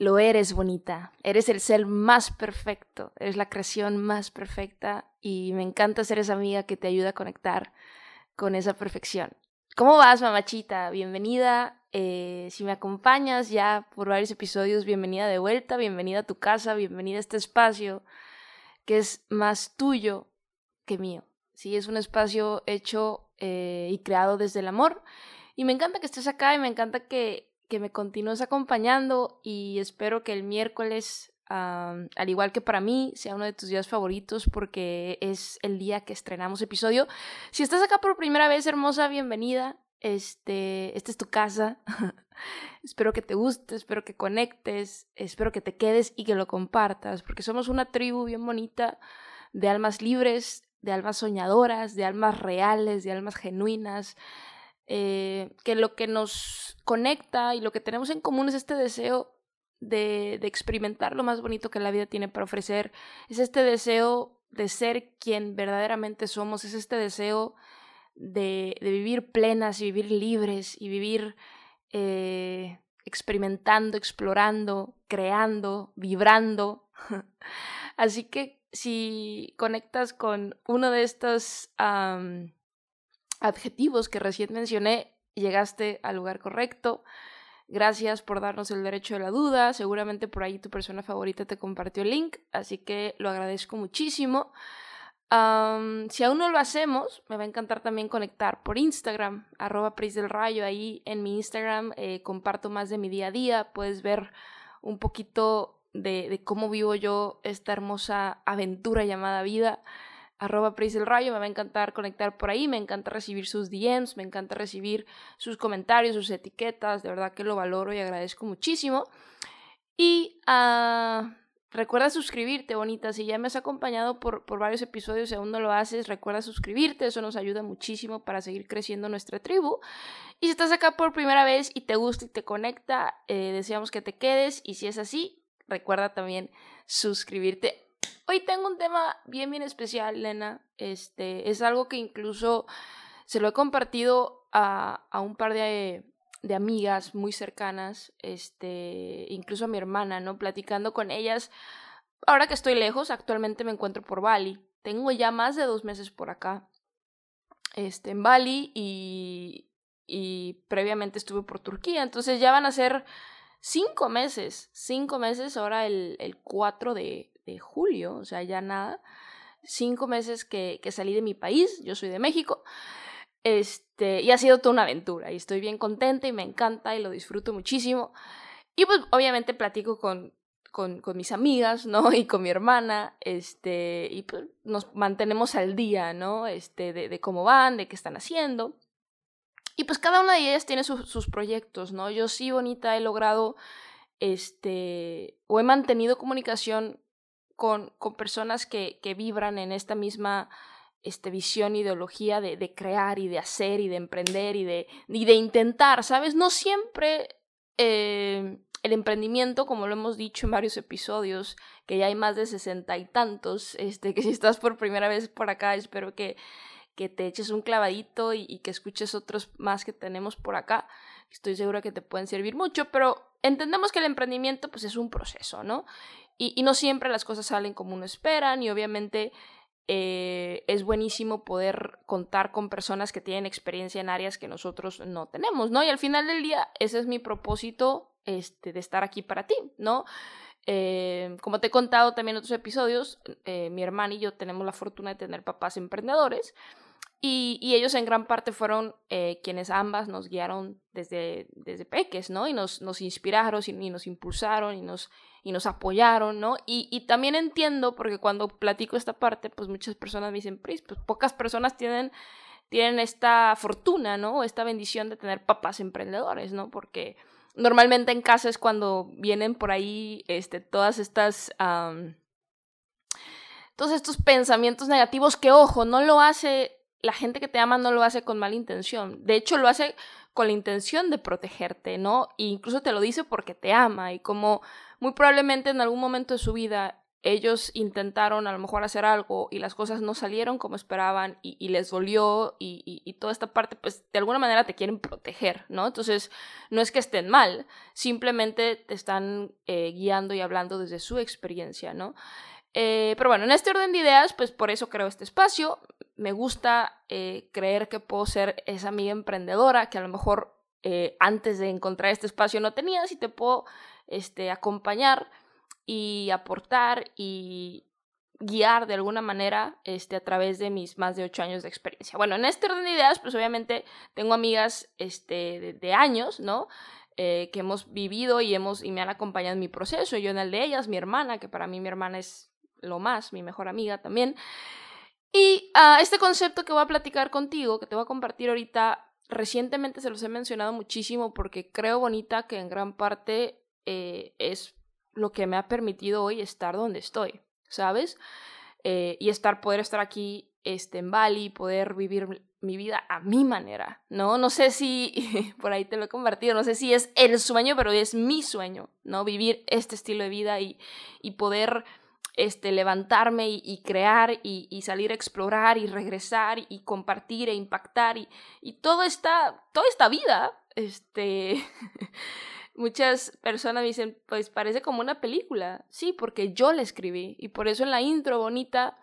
Lo eres, bonita. Eres el ser más perfecto. Eres la creación más perfecta. Y me encanta ser esa amiga que te ayuda a conectar con esa perfección. ¿Cómo vas, mamachita? Bienvenida. Eh, si me acompañas ya por varios episodios, bienvenida de vuelta, bienvenida a tu casa, bienvenida a este espacio que es más tuyo que mío. Sí, es un espacio hecho eh, y creado desde el amor. Y me encanta que estés acá y me encanta que, que me continúes acompañando y espero que el miércoles, al igual que para mí, sea uno de tus días favoritos porque es el día que estrenamos episodio. Si estás acá por primera vez, hermosa, bienvenida. Este, esta es tu casa. espero que te guste, espero que conectes, espero que te quedes y que lo compartas, porque somos una tribu bien bonita de almas libres, de almas soñadoras, de almas reales, de almas genuinas, eh, que lo que nos conecta y lo que tenemos en común es este deseo de, experimentar lo más bonito que la vida tiene para ofrecer, es este deseo de ser quien verdaderamente somos, es este deseo de, de vivir plenas y vivir libres y vivir eh, experimentando, explorando, creando, vibrando. Así que si conectas con uno de estos adjetivos que recién mencioné, llegaste al lugar correcto. Gracias por darnos el derecho de la duda. Seguramente por ahí tu persona favorita te compartió el link, así que lo agradezco muchísimo. si aún no lo hacemos, me va a encantar también conectar por Instagram, arroba Pris del Rayo. Ahí en mi Instagram eh, comparto más de mi día a día. Puedes ver un poquito de, de cómo vivo yo esta hermosa aventura llamada vida arroba Pris del Rayo, me va a encantar conectar por ahí, me encanta recibir sus DMs, me encanta recibir sus comentarios, sus etiquetas, de verdad que lo valoro y agradezco muchísimo. Y uh, recuerda suscribirte, bonita, si ya me has acompañado por, por varios episodios y aún no lo haces, recuerda suscribirte, eso nos ayuda muchísimo para seguir creciendo nuestra tribu. Y si estás acá por primera vez y te gusta y te conecta, eh, deseamos que te quedes y si es así, recuerda también suscribirte Hoy tengo un tema bien, bien especial, Lena. Este, es algo que incluso se lo he compartido a, a un par de, de, amigas muy cercanas, este, incluso a mi hermana, ¿no? Platicando con ellas. Ahora que estoy lejos, actualmente me encuentro por Bali. Tengo ya más de dos meses por acá. Este, en Bali y, y previamente estuve por Turquía. Entonces ya van a ser cinco meses. Cinco meses ahora el, el 4 de, julio, o sea, ya nada, cinco meses que, que salí de mi país, yo soy de México, este, y ha sido toda una aventura, y estoy bien contenta y me encanta y lo disfruto muchísimo. Y pues obviamente platico con, con, mis amigas, ¿no? Y con mi hermana, este, y pues nos mantenemos al día, ¿no? Este, de, de cómo van, de qué están haciendo. Y pues cada una de ellas tiene sus proyectos, ¿no? Yo sí, bonita, he logrado, este, o he mantenido comunicación con, personas que, vibran en esta misma este, visión, ideología de, crear y de hacer y de emprender y de, y de intentar, ¿sabes? No siempre eh, el emprendimiento, como lo hemos dicho en varios episodios, que ya hay más de sesenta y tantos, este, que si estás por primera vez por acá, espero que, que te eches un clavadito y, y que escuches otros más que tenemos por acá. Estoy segura que te pueden servir mucho, pero entendemos que el emprendimiento pues es un proceso, ¿no? Y, no siempre las cosas salen como uno espera, y obviamente eh, es buenísimo poder contar con personas que tienen experiencia en áreas que nosotros no tenemos, ¿no? Y al final del día, ese es mi propósito este, de estar aquí para ti, ¿no? Eh, como te he contado también en otros episodios, eh, mi hermana y yo tenemos la fortuna de tener papás emprendedores Y, ellos en gran parte fueron eh, quienes ambas nos guiaron desde, desde peques, ¿no? Y nos, inspiraron y, nos impulsaron y nos, y nos apoyaron, ¿no? Y, y, también entiendo, porque cuando platico esta parte, pues muchas personas me dicen, Pris, pues pocas personas tienen, tienen esta fortuna, ¿no? Esta bendición de tener papás emprendedores, ¿no? Porque normalmente en casa es cuando vienen por ahí este, todas estas... todos estos pensamientos negativos que, ojo, no lo hace la gente que te ama no lo hace con mala intención. De hecho, lo hace con la intención de protegerte, ¿no? E incluso te lo dice porque te ama y como muy probablemente en algún momento de su vida ellos intentaron a lo mejor hacer algo y las cosas no salieron como esperaban y, les dolió y, toda esta parte, pues de alguna manera te quieren proteger, ¿no? Entonces, no es que estén mal, simplemente te están eh, guiando y hablando desde su experiencia, ¿no? Eh, pero bueno, en este orden de ideas, pues por eso creo este espacio. Me gusta eh, creer que puedo ser esa amiga emprendedora que a lo mejor eh, antes de encontrar este espacio no tenías y te puedo este, acompañar y aportar y guiar de alguna manera este, a través de mis más de ocho años de experiencia. Bueno, en este orden de ideas, pues obviamente tengo amigas este, de, años, ¿no? que hemos vivido y, hemos, y me han acompañado en mi proceso, yo en el de ellas, mi hermana, que para mí mi hermana es lo más, mi mejor amiga también. Y uh, este concepto que voy a platicar contigo, que te voy a compartir ahorita, recientemente se los he mencionado muchísimo porque creo bonita que en gran parte eh, es lo que me ha permitido hoy estar donde estoy, ¿sabes? Eh, y estar, poder estar aquí este, en Bali, poder vivir mi vida a mi manera, ¿no? No sé si, por ahí te lo he compartido, no sé si es el sueño, pero es mi sueño, ¿no? Vivir este estilo de vida y, y poder este, levantarme y, crear y, salir a explorar y regresar y compartir e impactar y, toda, esta, toda esta vida, este, muchas personas me dicen, pues parece como una película, sí, porque yo la escribí y por eso en la intro bonita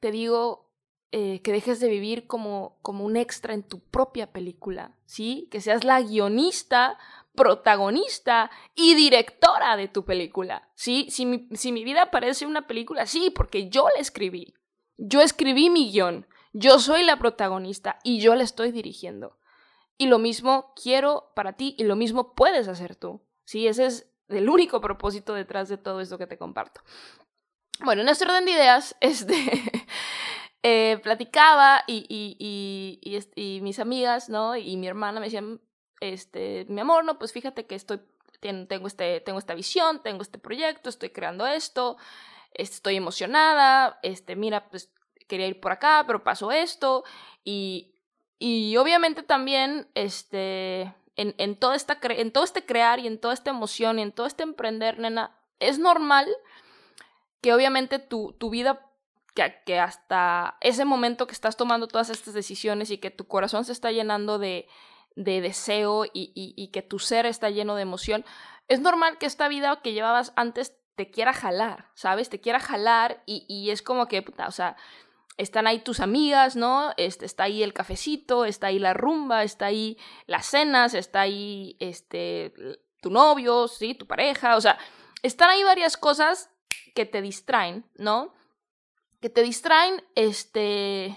te digo eh, que dejes de vivir como, como un extra en tu propia película, ¿sí? Que seas la guionista protagonista y directora de tu película. ¿Sí? Si mi, si mi vida parece una película, sí, porque yo la escribí. Yo escribí mi guion. Yo soy la protagonista y yo la estoy dirigiendo. Y lo mismo quiero para ti y lo mismo puedes hacer tú. Sí, ese es el único propósito detrás de todo esto que te comparto. Bueno, en este orden de ideas, este, eh, platicaba y, y, y, y, mis amigas, ¿no? Y mi hermana me decían, este, mi amor, no, pues fíjate que estoy, tengo, este, tengo esta visión, tengo este proyecto, estoy creando esto, estoy emocionada, este, mira, pues quería ir por acá, pero pasó esto, y, y obviamente también, este, en, en, todo esta en todo este crear y en toda esta emoción y en todo este emprender, nena, es normal que obviamente tu, tu vida que, hasta ese momento que estás tomando todas estas decisiones y que tu corazón se está llenando de, de deseo y, que tu ser está lleno de emoción, es normal que esta vida que llevabas antes te quiera jalar, ¿sabes? Te quiera jalar y, es como que, puta, o sea, están ahí tus amigas, ¿no? Este, está ahí el cafecito, está ahí la rumba, está ahí las cenas, está ahí este, tu novio, ¿sí? Tu pareja, o sea, están ahí varias cosas que te distraen, ¿no? Que te distraen, este...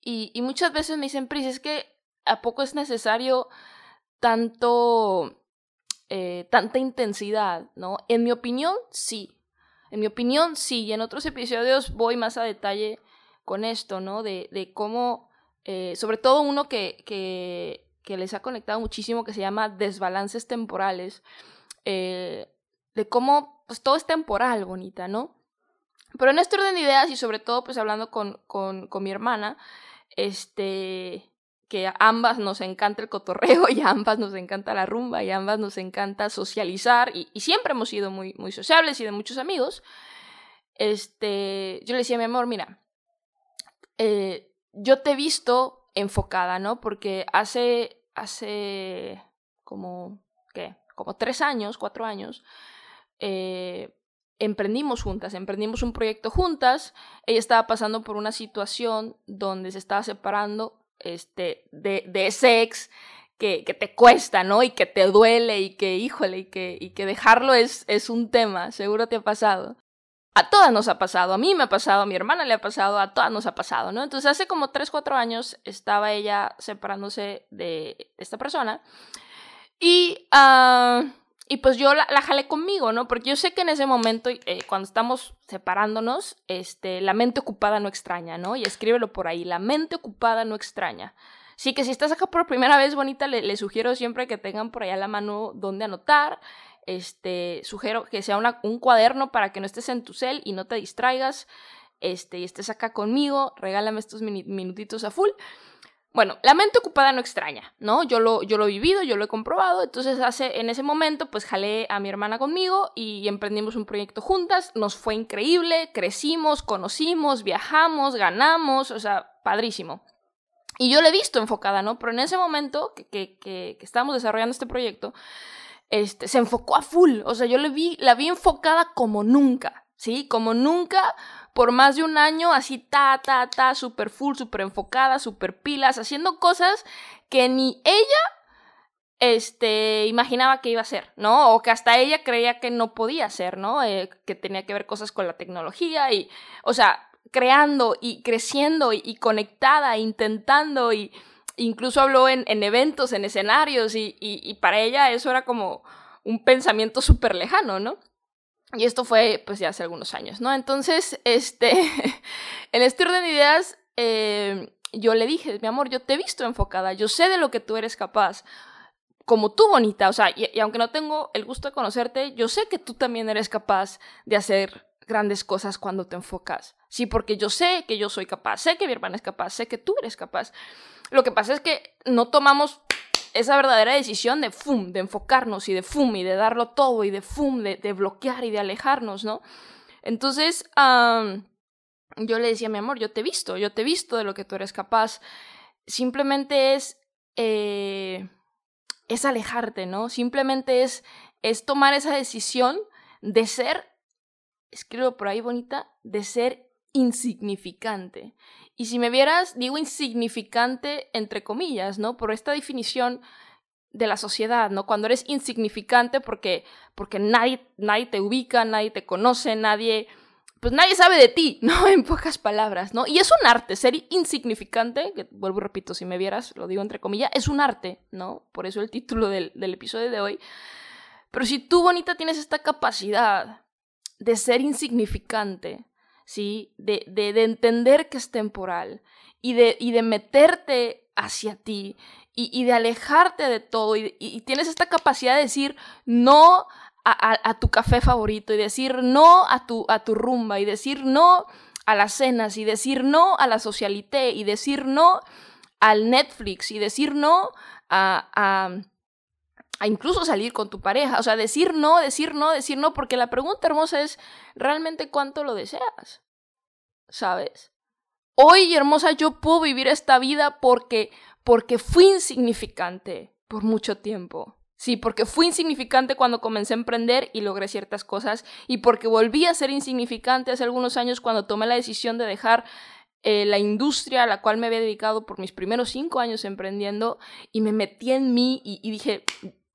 Y, y muchas veces me dicen, Pris, es que ¿a poco es necesario tanto, eh, tanta intensidad, ¿no? En mi opinión, sí. En mi opinión, sí. Y en otros episodios voy más a detalle con esto, ¿no? De, cómo, eh, sobre todo uno que, que, que, les ha conectado muchísimo, que se llama desbalances temporales, eh, de cómo, pues todo es temporal, bonita, ¿no? Pero en este orden de ideas y sobre todo, pues hablando con, con, con mi hermana, este, que a ambas nos encanta el cotorreo y a ambas nos encanta la rumba y a ambas nos encanta socializar y, siempre hemos sido muy, sociables y de muchos amigos, este, yo le decía mi amor, mira, eh, yo te he visto enfocada, ¿no? Porque hace, hace como, ¿qué? Como tres años, cuatro años, eh, emprendimos juntas, emprendimos un proyecto juntas, ella estaba pasando por una situación donde se estaba separando este, de, de ese que, que, te cuesta, ¿no? Y que te duele y que, híjole, y que, y que dejarlo es, es un tema, seguro te ha pasado. a todas nos ha pasado, a mí me ha pasado, a mi hermana le ha pasado, a todas nos ha pasado, ¿no? Entonces hace como 3, 4 años estaba ella separándose de esta persona y, uh, y pues yo la, jalé conmigo, ¿no? Porque yo sé que en ese momento, eh, cuando estamos separándonos, este, la mente ocupada no extraña, ¿no? Y escríbelo por ahí, la mente ocupada no extraña. Sí, que si estás acá por primera vez, bonita, le sugiero siempre que tengan por allá la mano donde anotar, este, sugiero que sea un cuaderno para que no estés en tu cel y no te distraigas, este, y estés acá conmigo, regálame estos minutitos a full. Bueno, la mente ocupada no extraña, ¿no? Yo lo, yo lo he vivido, yo lo he comprobado, entonces hace, en ese momento pues jalé a mi hermana conmigo y emprendimos un proyecto juntas, nos fue increíble, crecimos, conocimos, viajamos, ganamos, o sea, padrísimo. Y yo la he visto enfocada, ¿no? Pero en ese momento que, que, que, que estábamos desarrollando este proyecto, este, se enfocó a full. O sea, yo le vi, la vi enfocada como nunca, ¿sí? Como nunca, por más de un año, así, ta, ta, ta, super full, super enfocada, super pilas, haciendo cosas que ni ella, este, imaginaba que iba a hacer, ¿no? O que hasta ella creía que no podía hacer, ¿no? Eh, que tenía que ver cosas con la tecnología y, o sea, creando y creciendo y, y conectada, intentando y incluso habló en, eventos, en escenarios, y, para ella eso era como un pensamiento súper lejano, ¿no? Y esto fue, pues, ya hace algunos años, ¿no? Entonces, este, en este orden de ideas, eh, yo le dije, mi amor, yo te he visto enfocada, yo sé de lo que tú eres capaz, como tú, bonita, o sea, y, y aunque no tengo el gusto de conocerte, yo sé que tú también eres capaz de hacer grandes cosas cuando te enfocas. Sí, porque yo sé que yo soy capaz, sé que mi hermana es capaz, sé que tú eres capaz. Lo que pasa es que no tomamos esa verdadera decisión de fum, de enfocarnos y de fum y de darlo todo y de fum, de, bloquear y de alejarnos, ¿no? Entonces, yo le decía, mi amor, yo te he visto, yo te he visto de lo que tú eres capaz. Simplemente es, eh, es alejarte, ¿no? Simplemente es, es tomar esa decisión de ser, escribo por ahí bonita, de ser insignificante. Y si me vieras, digo insignificante entre comillas, ¿no? Por esta definición de la sociedad, ¿no? Cuando eres insignificante porque, porque nadie, nadie te ubica, nadie te conoce, nadie, pues nadie sabe de ti, ¿no? En pocas palabras, ¿no? Y es un arte, ser insignificante, que vuelvo y repito, si me vieras, lo digo entre comillas, es un arte, ¿no? Por eso el título del, del episodio de hoy. Pero si tú, bonita, tienes esta capacidad de ser insignificante, ¿sí? De, de, de entender que es temporal y de, y de meterte hacia ti y, y de alejarte de todo y, tienes esta capacidad de decir no a, a, tu café favorito y decir no a tu, a tu rumba y decir no a las cenas y decir no a la socialité y decir no al Netflix y decir no a, a, incluso salir con tu pareja. O sea, decir no, decir no, decir no, porque la pregunta hermosa es, ¿realmente cuánto lo deseas? ¿Sabes? Hoy, hermosa, yo puedo vivir esta vida porque, porque fui insignificante por mucho tiempo. Sí, porque fui insignificante cuando comencé a emprender y logré ciertas cosas y porque volví a ser insignificante hace algunos años cuando tomé la decisión de dejar eh, la industria a la cual me había dedicado por mis primeros cinco años emprendiendo y me metí en mí y, y dije,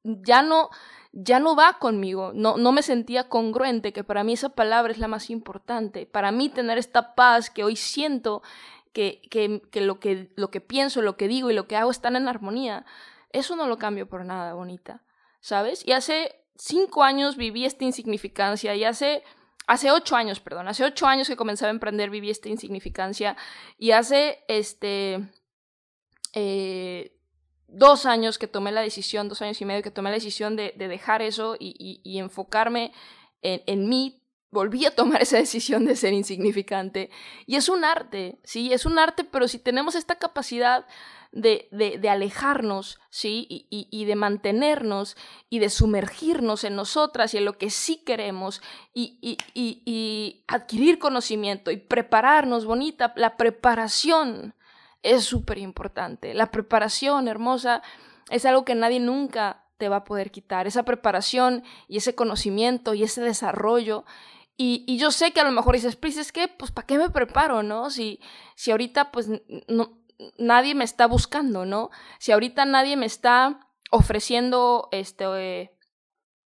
ya no, ya no va conmigo, no, no me sentía congruente, que para mí esa palabra es la más importante, para mí tener esta paz que hoy siento, que, que, que, lo, que lo que pienso, lo que digo y lo que hago están en armonía, eso no lo cambio por nada, bonita, ¿sabes? Y hace cinco años viví esta insignificancia y hace... Hace ocho años, perdón, hace ocho años que comenzaba a emprender viví esta insignificancia y hace, este, eh, dos años que tomé la decisión, dos años y medio que tomé la decisión de, de dejar eso y, y, enfocarme en, en, mí, volví a tomar esa decisión de ser insignificante. Y es un arte, sí, es un arte, pero si tenemos esta capacidad de, de, alejarnos, sí, y, y, de mantenernos y de sumergirnos en nosotras y en lo que sí queremos y adquirir conocimiento y prepararnos, bonita, la preparación es súper importante. La preparación hermosa es algo que nadie nunca te va a poder quitar. Esa preparación y ese conocimiento y ese desarrollo. Y, yo sé que a lo mejor dices, Pris, es que, pues, ¿para qué me preparo, no? Si, si ahorita, pues, no, nadie me está buscando, ¿no? Si ahorita nadie me está ofreciendo, este,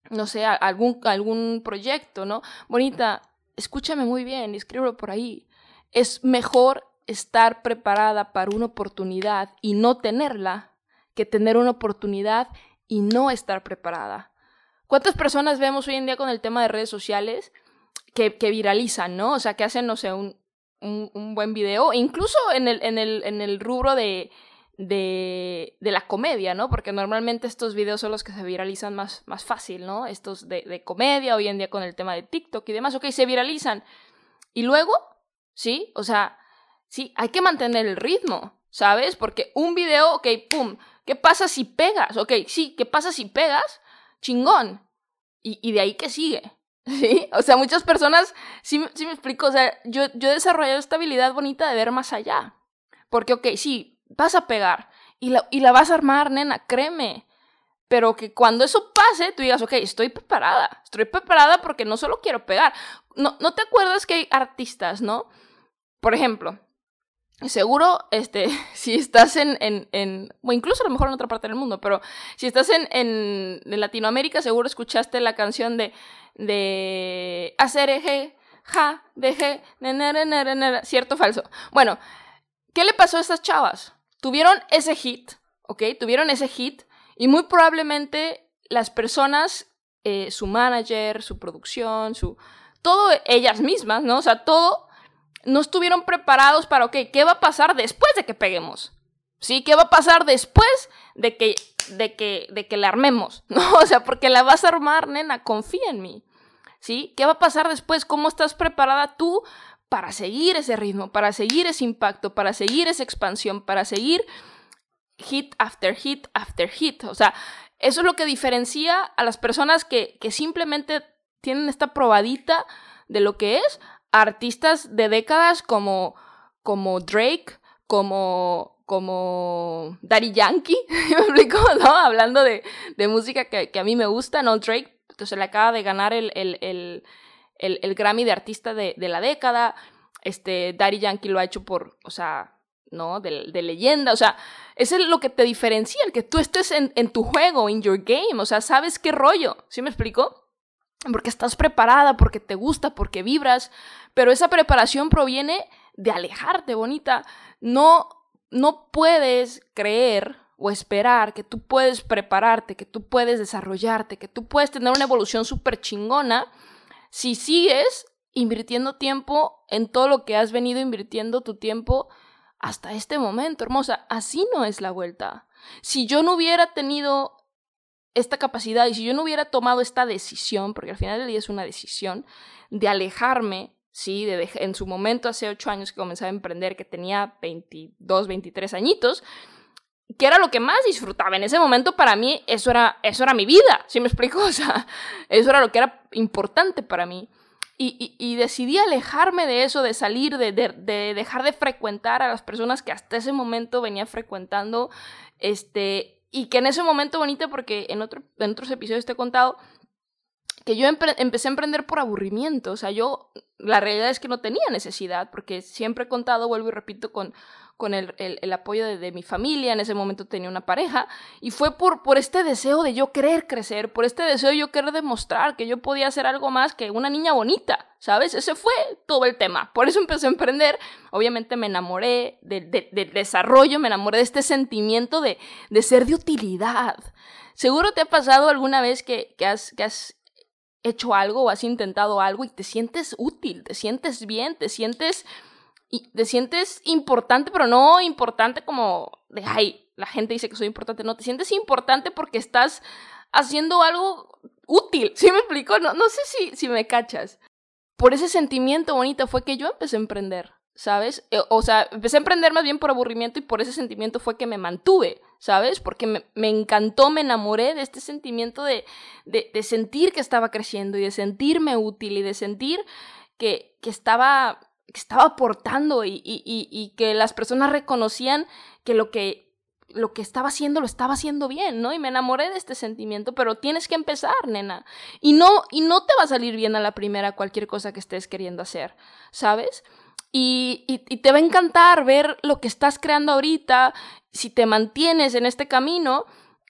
no sé, algún, algún proyecto, ¿no? Bonita, escúchame muy bien escríbelo por ahí. Es mejor estar preparada para una oportunidad y no tenerla que tener una oportunidad y no estar preparada. ¿Cuántas personas vemos hoy en día con el tema de redes sociales que, viralizan, ¿no? O sea, que hacen, no sé, un, un, buen video, incluso en el, en el, en el rubro de, de, de, la comedia, ¿no? Porque normalmente estos videos son los que se viralizan más, más fácil, ¿no? Estos de, de comedia, hoy en día con el tema de TikTok y demás, ok, se viralizan. Y luego, ¿sí? O sea, sí, hay que mantener el ritmo, ¿sabes? Porque un video, ok, pum, ¿qué pasa si pegas? Ok, sí, ¿qué pasa si pegas? Chingón. Y, y de ahí que sigue. ¿Sí? O sea, muchas personas, sí, sí me explico, o sea, yo, yo he desarrollado esta habilidad bonita de ver más allá. Porque, ok, sí, vas a pegar y la, y la vas a armar, nena, créeme. Pero que cuando eso pase, tú digas, ok, estoy preparada. Estoy preparada porque no solo quiero pegar. No, no te acuerdas que hay artistas, ¿no? Por ejemplo, seguro, este, si estás en, en, en, o incluso a lo mejor en otra parte del mundo, pero si estás en, en, Latinoamérica, seguro escuchaste la canción de, de hacer eje, ja, deje, cierto falso. Bueno, ¿qué le pasó a estas chavas? Tuvieron ese hit, ¿ok? Tuvieron ese hit y muy probablemente las personas, eh, su manager, su producción, su, todo ellas mismas, ¿no? O sea, todo no estuvieron preparados para, ok, ¿qué va a pasar después de que peguemos? ¿Sí? ¿Qué va a pasar después de que, de que, de que la armemos? ¿No? O sea, porque la vas a armar, nena, confía en mí. ¿Sí? ¿Qué va a pasar después? ¿Cómo estás preparada tú para seguir ese ritmo, para seguir ese impacto, para seguir esa expansión, para seguir hit after hit after hit? O sea, eso es lo que diferencia a las personas que, que simplemente tienen esta probadita de lo que es artistas de décadas como, como Drake, como, como Daddy Yankee, ¿me explico? ¿No? Hablando de, de música que, que, a mí me gusta, ¿no? Drake, entonces le acaba de ganar el, el, el, el, Grammy de artista de, de, la década, este, Daddy Yankee lo ha hecho por, o sea, ¿no? De, de, leyenda, o sea, eso es lo que te diferencia, el que tú estés en, en tu juego, in your game, o sea, sabes qué rollo, ¿sí me explico? Porque estás preparada, porque te gusta, porque vibras, pero esa preparación proviene de alejarte, bonita. No, no puedes creer o esperar que tú puedes prepararte, que tú puedes desarrollarte, que tú puedes tener una evolución súper chingona si sigues invirtiendo tiempo en todo lo que has venido invirtiendo tu tiempo hasta este momento, hermosa. Así no es la vuelta. Si yo no hubiera tenido esta capacidad y si yo no hubiera tomado esta decisión, porque al final del día es una decisión, de alejarme, ¿sí? De en su momento, hace ocho años que comenzaba a emprender, que tenía 22, 23 añitos, que era lo que más disfrutaba. En ese momento para mí eso era, eso era mi vida, ¿sí me explico? O sea, eso era lo que era importante para mí. Y, y, decidí alejarme de eso, de salir, de, de, de, dejar de frecuentar a las personas que hasta ese momento venía frecuentando, este, y que en ese momento bonito, porque en, otro, en otros episodios te he contado que yo empecé a emprender por aburrimiento, o sea, yo, la realidad es que no tenía necesidad, porque siempre he contado, vuelvo y repito, con, con el, el, apoyo de, mi familia, en ese momento tenía una pareja, y fue por, por este deseo de yo querer crecer, por este deseo de yo querer demostrar que yo podía hacer algo más que una niña bonita, ¿sabes? Ese fue todo el tema. Por eso empecé a emprender. Obviamente me enamoré del desarrollo, me enamoré de este sentimiento de, de, ser de utilidad. Seguro te ha pasado alguna vez que, que, has, que has hecho algo o has intentado algo y te sientes útil, te sientes bien, te sientes y te sientes importante, pero no importante como de, ay, la gente dice que soy importante, no, te sientes importante porque estás haciendo algo útil, ¿sí me explico? No, no sé si, si me cachas. Por ese sentimiento bonito fue que yo empecé a emprender, ¿sabes? Eh, o sea, empecé a emprender más bien por aburrimiento y por ese sentimiento fue que me mantuve, ¿sabes? Porque me, me encantó, me enamoré de este sentimiento de, de, de, sentir que estaba creciendo y de sentirme útil y de sentir que, que estaba que estaba aportando y, y, y, que las personas reconocían que lo que lo que estaba haciendo lo estaba haciendo bien, ¿no? Y me enamoré de este sentimiento, pero tienes que empezar, nena. Y no, y no te va a salir bien a la primera cualquier cosa que estés queriendo hacer, ¿sabes? Y, y, te va a encantar ver lo que estás creando ahorita, si te mantienes en este camino,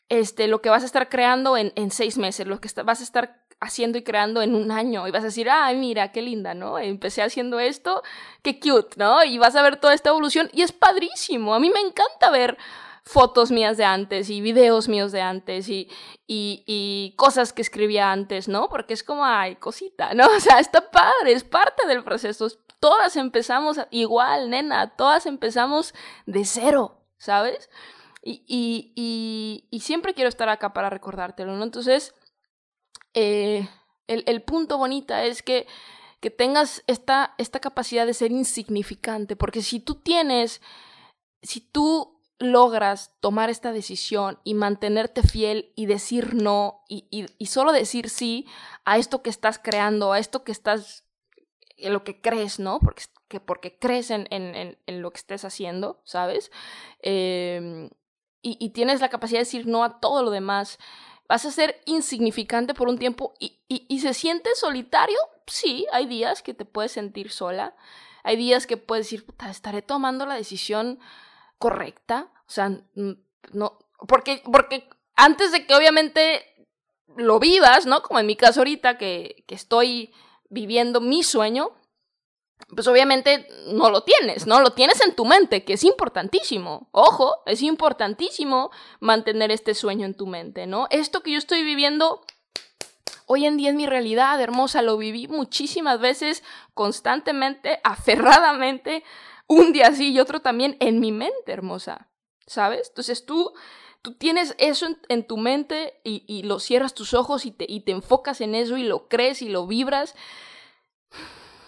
este, lo que vas a estar creando en, en seis meses, lo que vas a estar haciendo y creando en un año y vas a decir, ay, mira, qué linda, ¿no? Empecé haciendo esto, qué cute, ¿no? Y vas a ver toda esta evolución y es padrísimo. A mí me encanta ver fotos mías de antes y videos míos de antes y, y, cosas que escribía antes, ¿no? Porque es como, ay, cosita, ¿no? O sea, está padre, es parte del proceso. Todas empezamos igual, nena, todas empezamos de cero, ¿sabes? Y, y, y siempre quiero estar acá para recordártelo, ¿no? Entonces, eh, el, el, punto bonita es que, que tengas esta, esta capacidad de ser insignificante, porque si tú tienes, si tú logras tomar esta decisión y mantenerte fiel y decir no y, y, solo decir sí a esto que estás creando, a esto que estás, en lo que crees, ¿no? Porque, que porque crees en, en, en, lo que estés haciendo, ¿sabes? Em, y, y, tienes la capacidad de decir no a todo lo demás. Vas a ser insignificante por un tiempo y, y se siente solitario. Sí, hay días que te puedes sentir sola. Hay días que puedes decir, puta, estaré tomando la decisión correcta. O sea, no, porque, porque antes de que obviamente lo vivas, ¿no? Como en mi caso ahorita, que, que estoy viviendo mi sueño, pues obviamente no lo tienes, ¿no? Lo tienes en tu mente, que es importantísimo. Ojo, es importantísimo mantener este sueño en tu mente, ¿no? Esto que yo estoy viviendo hoy en día es mi realidad, hermosa, lo viví muchísimas veces, constantemente, aferradamente, un día sí y otro también en mi mente, hermosa, ¿sabes? Entonces tú, tú tienes eso en, tu mente y, lo cierras tus ojos y te, y te enfocas en eso y lo crees y lo vibras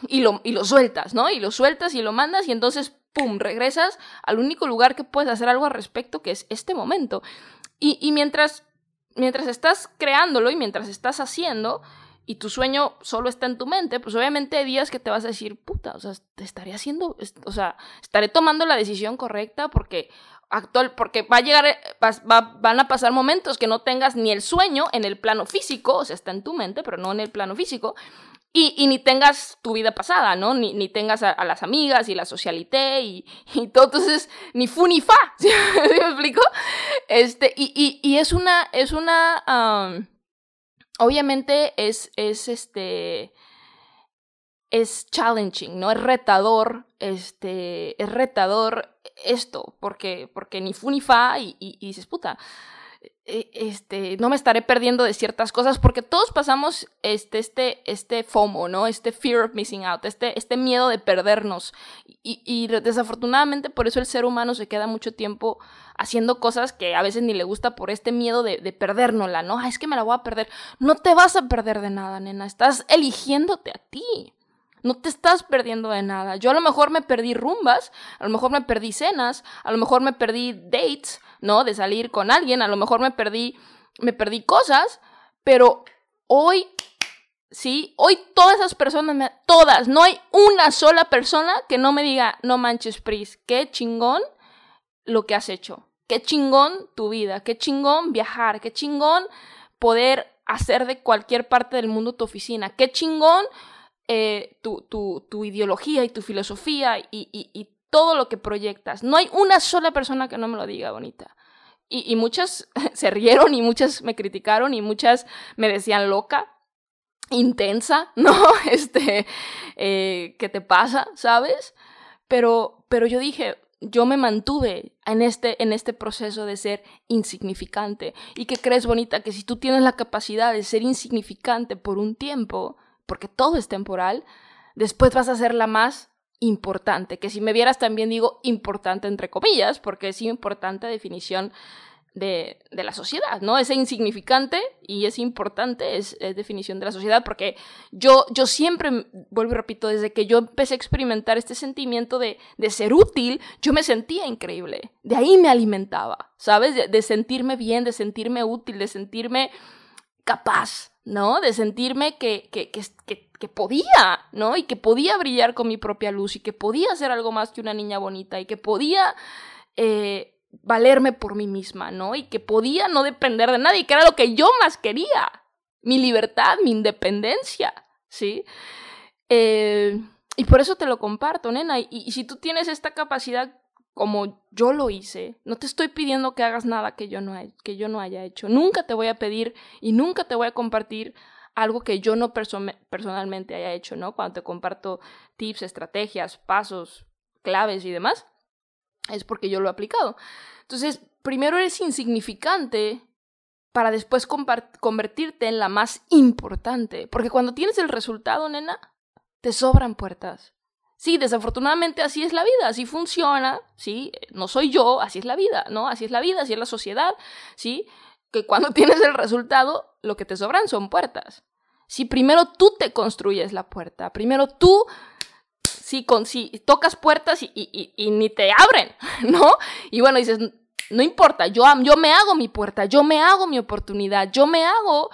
y lo, y lo sueltas, ¿no? Y lo sueltas y lo mandas y entonces, ¡pum!, regresas al único lugar que puedes hacer algo al respecto, que es este momento. Y, y mientras, mientras estás creándolo y mientras estás haciendo, y tu sueño solo está en tu mente, pues obviamente hay días que te vas a decir, puta, o sea, te estaré haciendo, o sea, estaré tomando la decisión correcta porque actual, porque va a llegar, va, van a pasar momentos que no tengas ni el sueño en el plano físico, o sea, está en tu mente, pero no en el plano físico, y, ni tengas tu vida pasada, ¿no? Ni, ni tengas a, las amigas y la socialité y, y todo, entonces, ni fu ni fa, ¿sí, me explico? Este, y, y, y es una, es una, obviamente es, es este, es challenging, ¿no? Es retador, este, es retador esto, porque, porque ni fu ni fa y, y, y dices, puta, este, no me estaré perdiendo de ciertas cosas porque todos pasamos este, este, este FOMO, ¿no? Este fear of missing out, este, este miedo de perdernos. Y, y, desafortunadamente por eso el ser humano se queda mucho tiempo haciendo cosas que a veces ni le gusta por este miedo de, de perdérnosla, ¿no? es que me la voy a perder. No te vas a perder de nada, nena. Estás eligiéndote a ti. No te estás perdiendo de nada. Yo a lo mejor me perdí rumbas, a lo mejor me perdí cenas, a lo mejor me perdí dates, ¿no? De salir con alguien, a lo mejor me perdí, me perdí cosas, pero hoy, sí, hoy todas esas personas, me, todas, no hay una sola persona que no me diga, no manches, Pris, qué chingón lo que has hecho, qué chingón tu vida, qué chingón viajar, qué chingón poder hacer de cualquier parte del mundo tu oficina, qué chingón eh, tu, tu, tu, ideología y tu filosofía y, todo lo que proyectas. No hay una sola persona que no me lo diga, bonita. Y, muchas se rieron y muchas me criticaron y muchas me decían loca, intensa, ¿no? Este, eh, ¿qué te pasa? ¿Sabes? Pero, pero yo dije, yo me mantuve en este, en este proceso de ser insignificante. ¿Y qué crees, bonita? Que si tú tienes la capacidad de ser insignificante por un tiempo, porque todo es temporal, después vas a ser la más importante, que si me vieras también digo importante entre comillas, porque es importante definición de, de, la sociedad, ¿no? Es insignificante y es importante, es, es, definición de la sociedad, porque yo, yo siempre, vuelvo y repito, desde que yo empecé a experimentar este sentimiento de, de ser útil, yo me sentía increíble, de ahí me alimentaba, ¿sabes? De, de sentirme bien, de sentirme útil, de sentirme capaz, ¿no? De sentirme que, que, que, que, podía, ¿no? Y que podía brillar con mi propia luz y que podía ser algo más que una niña bonita y que podía eh, valerme por mí misma, ¿no? Y que podía no depender de nadie, que era lo que yo más quería, mi libertad, mi independencia, ¿sí? Eh, y por eso te lo comparto, nena. Y, y si tú tienes esta capacidad como yo lo hice. No te estoy pidiendo que hagas nada que yo no, que yo no haya hecho. Nunca te voy a pedir y nunca te voy a compartir algo que yo no personalmente haya hecho, ¿no? Cuando te comparto tips, estrategias, pasos, claves y demás, es porque yo lo he aplicado. Entonces, primero eres insignificante para después convertirte en la más importante. Porque cuando tienes el resultado, nena, te sobran puertas. Sí, desafortunadamente así es la vida, así funciona, ¿sí? No soy yo, así es la vida, ¿no? Así es la vida, así es la sociedad, ¿sí? Que cuando tienes el resultado, lo que te sobran son puertas. Si primero tú te construyes la puerta, primero tú si, con, si tocas puertas y, ni te abren, ¿no? Y bueno, dices, no importa, yo, yo me hago mi puerta, yo me hago mi oportunidad, yo me hago,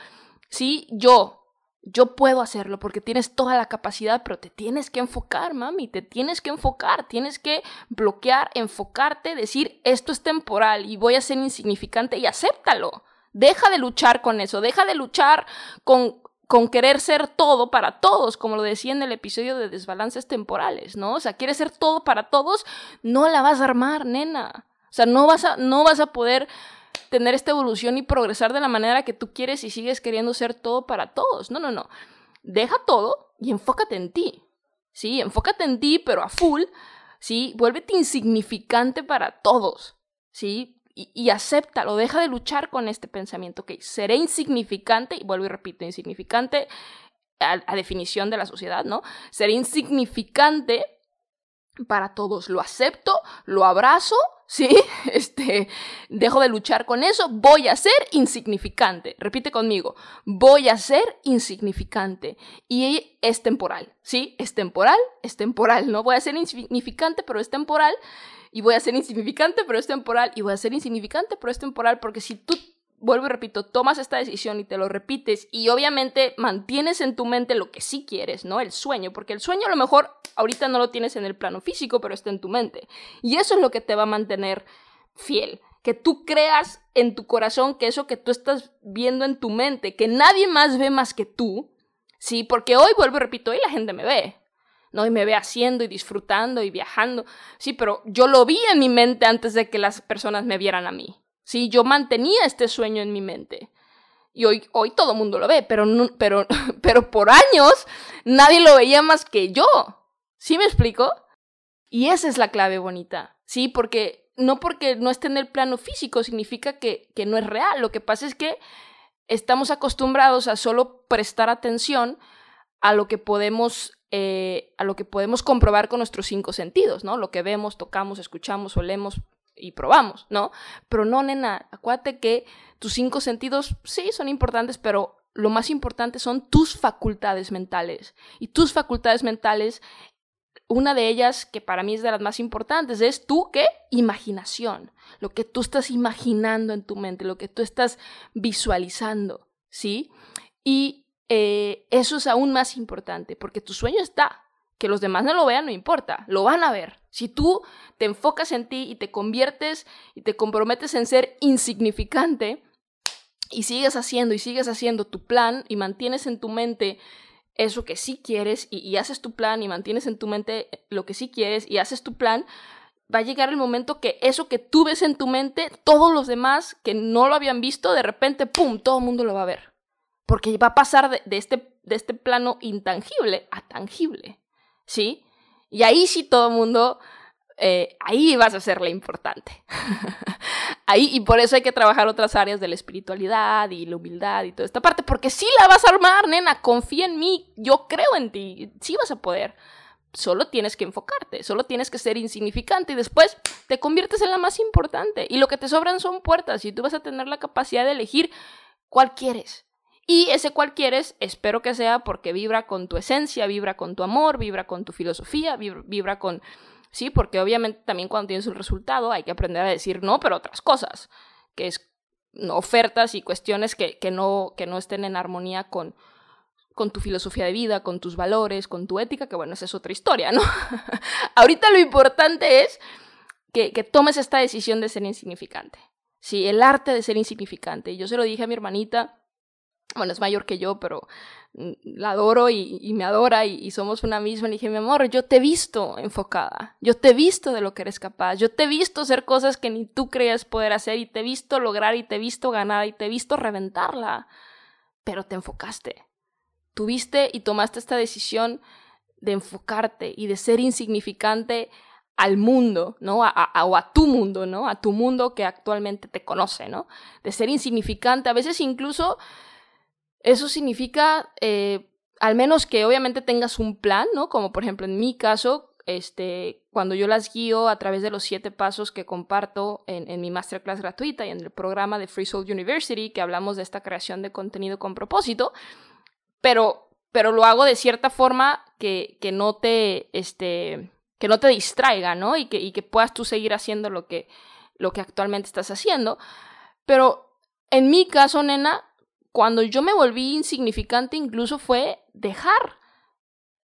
sí, yo, yo puedo hacerlo porque tienes toda la capacidad, pero te tienes que enfocar, mami, te tienes que enfocar, tienes que bloquear, enfocarte, decir, esto es temporal y voy a ser insignificante y acéptalo. Deja de luchar con eso, deja de luchar con, con querer ser todo para todos, como lo decía en el episodio de desbalances temporales, ¿no? O sea, quieres ser todo para todos, no la vas a armar, nena. O sea, no vas a, no vas a poder tener esta evolución y progresar de la manera que tú quieres y sigues queriendo ser todo para todos. No, no, no. Deja todo y enfócate en ti. Sí, enfócate en ti, pero a full. Sí, vuélvete insignificante para todos. Sí, y, y acéptalo, deja de luchar con este pensamiento, ok, seré insignificante, y vuelvo y repito, insignificante a, definición de la sociedad, ¿no? Seré insignificante para todos, lo acepto, lo abrazo, ¿sí? Este, dejo de luchar con eso, voy a ser insignificante. Repite conmigo, voy a ser insignificante. Y es temporal, ¿sí? Es temporal, es temporal, ¿no? Voy a ser insignificante, pero es temporal y voy a ser insignificante, pero es temporal, y voy a ser insignificante, pero es temporal, porque si tú, vuelvo y repito, tomas esta decisión y te lo repites y obviamente mantienes en tu mente lo que sí quieres, ¿no? El sueño, porque el sueño a lo mejor ahorita no lo tienes en el plano físico, pero está en tu mente. Y eso es lo que te va a mantener fiel que tú creas en tu corazón que eso que tú estás viendo en tu mente, que nadie más ve más que tú, sí, porque hoy vuelvo y repito, hoy la gente me ve, ¿no? Y me ve haciendo y disfrutando y viajando. Sí, pero yo lo vi en mi mente antes de que las personas me vieran a mí. Sí, yo mantenía este sueño en mi mente. Y hoy, hoy todo el mundo lo ve, pero, pero, pero por años nadie lo veía más que yo. ¿Sí me explico? Y esa es la clave bonita. Sí, porque no porque no esté en el plano físico significa que, que no es real. Lo que pasa es que estamos acostumbrados a solo prestar atención a lo que podemos eh, a lo que podemos comprobar con nuestros cinco sentidos, ¿no? Lo que vemos, tocamos, escuchamos, olemos y probamos, ¿no? Pero no, nena, acuérdate que tus cinco sentidos sí son importantes, pero lo más importante son tus facultades mentales. Y tus facultades mentales, una de ellas, que para mí es de las más importantes, es tu, ¿qué? Imaginación. Lo que tú estás imaginando en tu mente, lo que tú estás visualizando, ¿sí? Y eh, eso es aún más importante, porque tu sueño está. Que los demás no lo vean no importa, lo van a ver. Si tú te enfocas en ti y te conviertes y te comprometes en ser insignificante y sigues haciendo y sigues haciendo tu plan y mantienes en tu mente eso que sí quieres y, haces tu plan y mantienes en tu mente lo que sí quieres y haces tu plan, va a llegar el momento que eso que tú ves en tu mente, todos los demás que no lo habían visto, de repente, ¡pum!, todo el mundo lo va a ver. Porque va a pasar de, este, de este plano intangible a tangible, ¿sí? Y ahí sí todo el mundo, eh, ahí vas a ser la importante. ahí, y por eso hay que trabajar otras áreas de la espiritualidad y la humildad y toda esta parte, porque sí la vas a armar, nena, confía en mí, yo creo en ti, sí vas a poder. Solo tienes que enfocarte, solo tienes que ser insignificante y después te conviertes en la más importante. Y lo que te sobran son puertas y tú vas a tener la capacidad de elegir cuál quieres. Y ese cual quieres, espero que sea porque vibra con tu esencia, vibra con tu amor, vibra con tu filosofía, vibra, con... Sí, porque obviamente también cuando tienes un resultado hay que aprender a decir no, pero otras cosas, que es ofertas y cuestiones que, que, no, que no estén en armonía con, con tu filosofía de vida, con tus valores, con tu ética, que bueno, esa es otra historia, ¿no? Ahorita lo importante es que, que, tomes esta decisión de ser insignificante. Sí, el arte de ser insignificante. Yo se lo dije a mi hermanita bueno, es mayor que yo, pero mm, la adoro y, me adora y, somos una misma. Le dije, mi amor, yo te he visto enfocada, yo te he visto de lo que eres capaz, yo te he visto hacer cosas que ni tú creías poder hacer y te he visto lograr y te he visto ganar y te he visto reventarla, pero te enfocaste. tuviste y tomaste esta decisión de enfocarte y de ser insignificante al mundo, ¿no? A, o a tu mundo, ¿no? A tu mundo que actualmente te conoce, ¿no? De ser insignificante. A veces incluso eso significa, eh, al menos que obviamente tengas un plan, ¿no? Como por ejemplo en mi caso, este, cuando yo las guío a través de los siete pasos que comparto en, en mi masterclass gratuita y en el programa de Free Soul University, que hablamos de esta creación de contenido con propósito, pero, pero lo hago de cierta forma que, que no te, este, que no te distraiga, ¿no? Y que, y que puedas tú seguir haciendo lo que, lo que actualmente estás haciendo. Pero en mi caso, nena, cuando yo me volví insignificante, incluso fue dejar,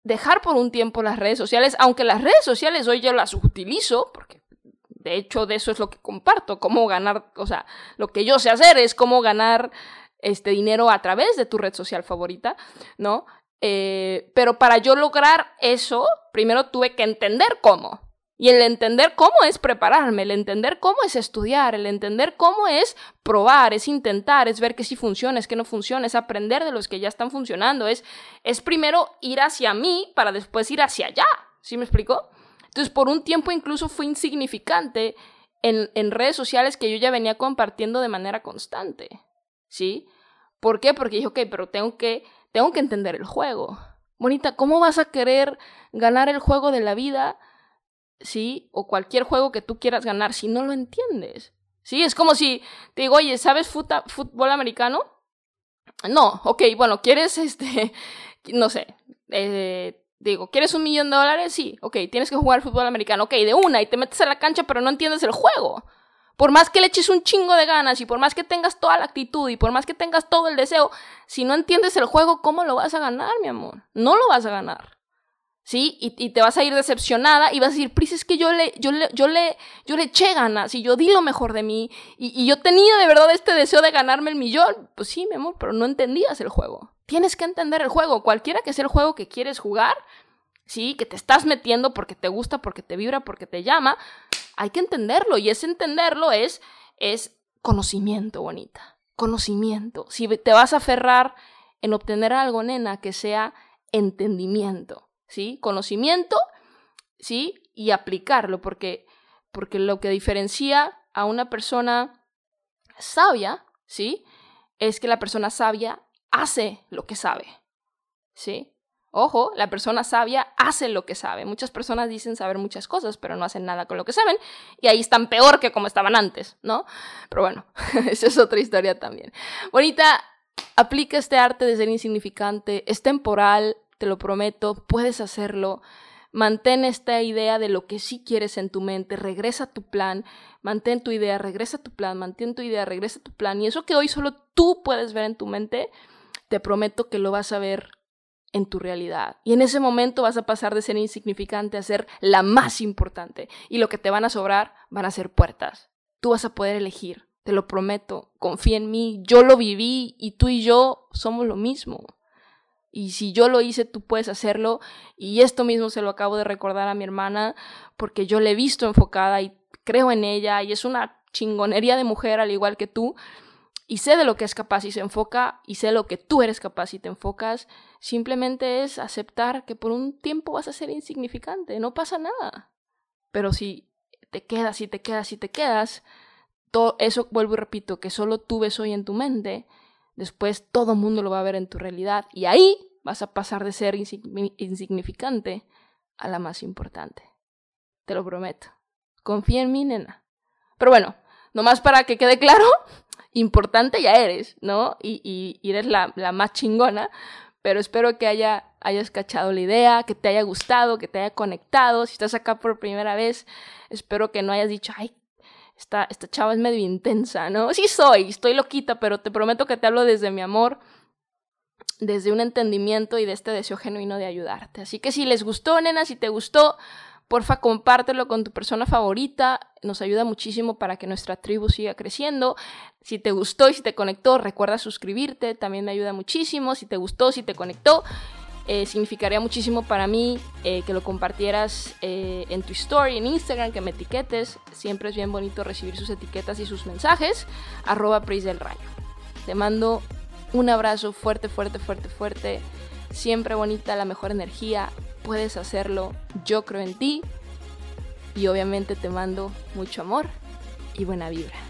dejar por un tiempo las redes sociales, aunque las redes sociales hoy yo las utilizo, porque de hecho de eso es lo que comparto, cómo ganar, o sea, lo que yo sé hacer es cómo ganar este dinero a través de tu red social favorita, ¿no? Eh, pero para yo lograr eso, primero tuve que entender cómo. Y el entender cómo es prepararme, el entender cómo es estudiar, el entender cómo es probar, es intentar, es ver que sí funciona, es que no funciona, es aprender de los que ya están funcionando, es, es primero ir hacia mí para después ir hacia allá. ¿Sí me explico? Entonces, por un tiempo incluso fue insignificante en, en redes sociales que yo ya venía compartiendo de manera constante. ¿Sí? ¿Por qué? Porque dije, ok, pero tengo que tengo que entender el juego. Bonita, ¿cómo vas a querer ganar el juego de la vida? ¿Sí? O cualquier juego que tú quieras ganar si no lo entiendes. ¿Sí? Es como si te digo, oye, ¿sabes fútbol americano? No, ok, bueno, ¿quieres este, no sé, eh, digo, ¿quieres un millón de dólares? Sí, ok, tienes que jugar fútbol americano, ok, de una, y te metes a la cancha pero no entiendes el juego. Por más que le eches un chingo de ganas y por más que tengas toda la actitud y por más que tengas todo el deseo, si no entiendes el juego, ¿cómo lo vas a ganar, mi amor? No lo vas a ganar. ¿Sí? Y, te vas a ir decepcionada y vas a decir, Pris, es que yo le, yo le, yo le, yo le eché ganas y yo di lo mejor de mí y, y yo tenía de verdad este deseo de ganarme el millón. Pues sí, mi amor, pero no entendías el juego. Tienes que entender el juego. Cualquiera que sea el juego que quieres jugar, ¿sí? Que te estás metiendo porque te gusta, porque te vibra, porque te llama, hay que entenderlo y ese entenderlo es, es conocimiento, bonita. Conocimiento. Si te vas a aferrar en obtener algo, nena, que sea entendimiento, ¿sí? Conocimiento, ¿sí? Y aplicarlo, porque, porque lo que diferencia a una persona sabia, ¿sí? Es que la persona sabia hace lo que sabe, ¿sí? Ojo, la persona sabia hace lo que sabe. Muchas personas dicen saber muchas cosas, pero no hacen nada con lo que saben. Y ahí están peor que como estaban antes, ¿no? Pero bueno, esa es otra historia también. Bonita, aplica este arte de ser insignificante. Es temporal, te lo prometo, puedes hacerlo. Mantén esta idea de lo que sí quieres en tu mente, regresa a tu plan, mantén tu idea, regresa a tu plan, mantén tu idea, regresa a tu plan. Y eso que hoy solo tú puedes ver en tu mente, te prometo que lo vas a ver en tu realidad. Y en ese momento vas a pasar de ser insignificante a ser la más importante. Y lo que te van a sobrar van a ser puertas. Tú vas a poder elegir, te lo prometo. Confía en mí, yo lo viví y tú y yo somos lo mismo. Y si yo lo hice, tú puedes hacerlo. Y esto mismo se lo acabo de recordar a mi hermana porque yo la he visto enfocada y creo en ella y es una chingonería de mujer al igual que tú y sé de lo que es capaz y se enfoca y sé lo que tú eres capaz y te enfocas, simplemente es aceptar que por un tiempo vas a ser insignificante, no pasa nada. Pero si te quedas y te quedas y te quedas, eso vuelvo y repito, que solo tú ves hoy en tu mente, después todo el mundo lo va a ver en tu realidad y ahí vas a pasar de ser insignificante a la más importante. Te lo prometo. Confía en mí, nena. Pero bueno, nomás para que quede claro, importante ya eres, ¿no? Y, eres la, más chingona, pero espero que haya, hayas cachado la idea, que te haya gustado, que te haya conectado. Si estás acá por primera vez, espero que no hayas dicho, ay, esta, esta chava es medio intensa, ¿no? Sí soy, estoy loquita, pero te prometo que te hablo desde mi amor, desde un entendimiento y de este deseo genuino de ayudarte. Así que si les gustó, nena, si te gustó, Porfa, compártelo con tu persona favorita. Nos ayuda muchísimo para que nuestra tribu siga creciendo. Si te gustó y si te conectó, recuerda suscribirte. También me ayuda muchísimo. Si te gustó, si te conectó, eh, significaría muchísimo para mí eh, que lo compartieras eh, en tu story, en Instagram, que me etiquetes. Siempre es bien bonito recibir sus etiquetas y sus mensajes. Arroba del Rayo. Te mando un abrazo fuerte, fuerte, fuerte, fuerte. siempre bonita, la mejor energía, puedes hacerlo, yo creo en ti y obviamente te mando mucho amor y buena vibra.